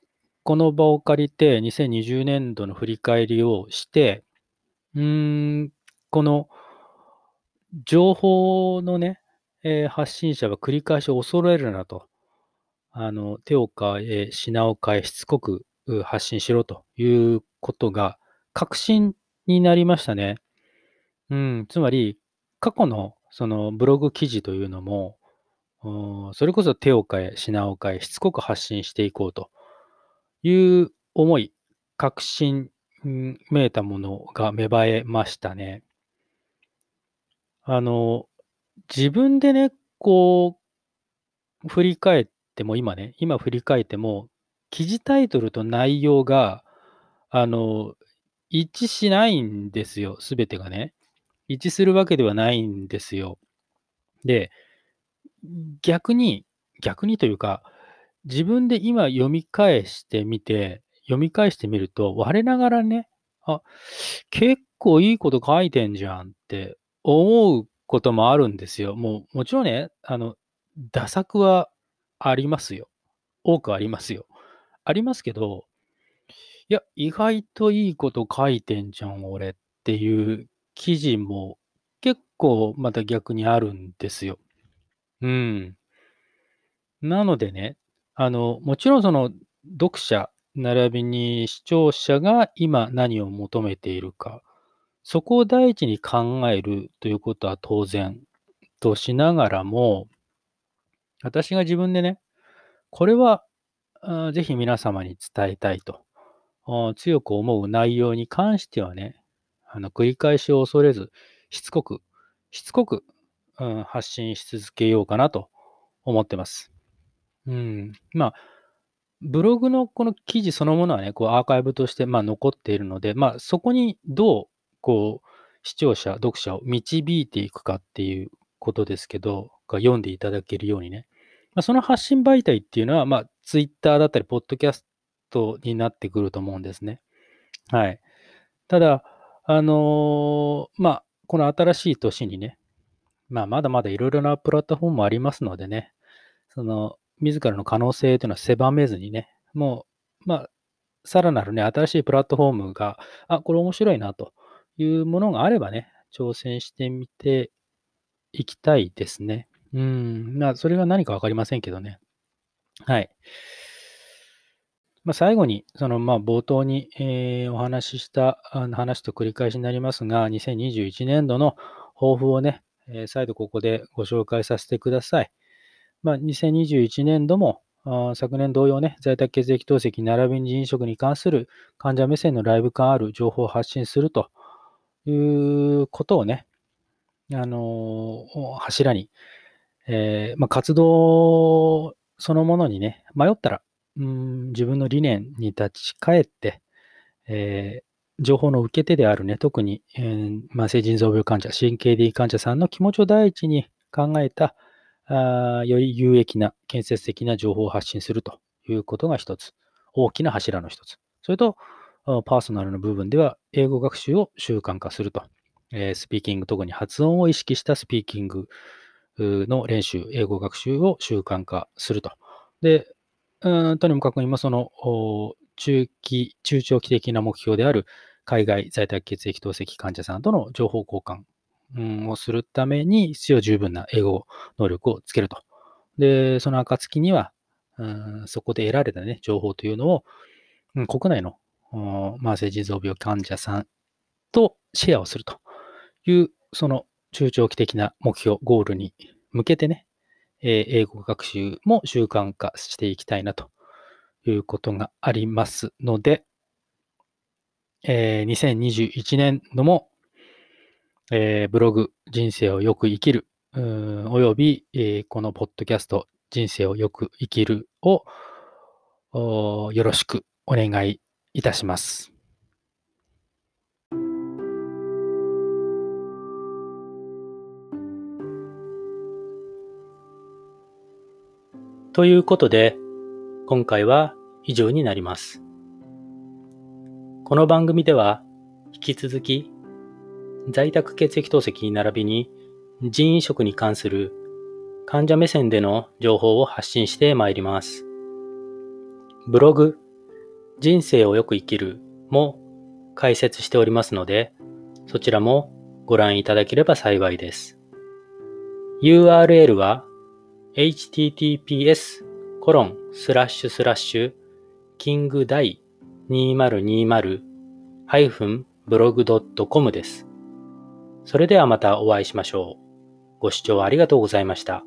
この場を借りて2020年度の振り返りをして、うーん、この情報のね、えー、発信者は繰り返し恐れるなと、あの、手を変え、品を変え、しつこく発信しろということが確信になりましたね。うん、つまり、過去のそのブログ記事というのも、それこそ手を変え、品を変え、しつこく発信していこうという思い、確信めいたものが芽生えましたね。あの、自分でね、こう、振り返っても、今ね、今振り返っても、記事タイトルと内容が、あの、一致しないんですよ、すべてがね。一致するわけではないんですよ。で、逆に、逆にというか、自分で今読み返してみて、読み返してみると、我ながらね、あ、結構いいこと書いてんじゃんって思うこともあるんですよ。もう、もちろんね、あの、打作はありますよ。多くありますよ。ありますけど、いや、意外といいこと書いてんじゃん、俺っていう記事も結構また逆にあるんですよ。うん。なのでね、あの、もちろんその読者並びに視聴者が今何を求めているか、そこを第一に考えるということは当然としながらも、私が自分でね、これはぜひ皆様に伝えたいと強く思う内容に関してはね、あの繰り返しを恐れず、しつこく、しつこく、うん、発信し続けようかなと思ってます。うん。まあ、ブログのこの記事そのものはね、こうアーカイブとしてまあ残っているので、まあそこにどうこう視聴者、読者を導いていくかっていうことですけど、が読んでいただけるようにね。まあ、その発信媒体っていうのは、まあ、ツイッターだったり、ポッドキャストになってくると思うんですね。はい。ただ、あのー、まあ、この新しい年にね、まあ、まだまだいろいろなプラットフォームもありますのでね、その、自らの可能性というのは狭めずにね、もう、まあ、さらなるね、新しいプラットフォームが、あ、これ面白いなというものがあればね、挑戦してみていきたいですね。うん、まあ、それが何かわかりませんけどね。はい。まあ、最後に、そのまあ冒頭に、えー、お話しした話と繰り返しになりますが、2021年度の抱負をね、えー、再度ここでご紹介させてください。まあ、2021年度も昨年同様ね、在宅血液透析並びに人食に関する患者目線のライブ感ある情報を発信するということをね、あのー、柱に、えー、まあ、活動そのものにね、迷ったら、うん、自分の理念に立ち返って、えー、情報の受け手であるね、特に、えー、慢性腎臓病患者、CKD 患者さんの気持ちを第一に考えた、あより有益な建設的な情報を発信するということが一つ、大きな柱の一つ。それと、パーソナルの部分では、英語学習を習慣化すると。え、スピーキング、特に発音を意識したスピーキングの練習、英語学習を習慣化すると。で、うんとにもかく今その中期、中長期的な目標である海外在宅血液透析患者さんとの情報交換、をするために必要十分な英語能力をつけると。で、その暁には、うん、そこで得られた、ね、情報というのを、うん、国内の慢性腎臓病患者さんとシェアをするという、その中長期的な目標、ゴールに向けてね、え英語学習も習慣化していきたいなということがありますので、えー、2021年度も、えー、ブログ人生をよく生きる、および、えー、このポッドキャスト人生をよく生きるをよろしくお願いいたします。ということで、今回は以上になります。この番組では、引き続き、在宅血液透析並びに人員食に関する患者目線での情報を発信してまいります。ブログ、人生をよく生きるも解説しておりますので、そちらもご覧いただければ幸いです。URL は https コロンスラッシュスラッシュキングダイ2020ハイフンブログドットコムです。それではまたお会いしましょう。ご視聴ありがとうございました。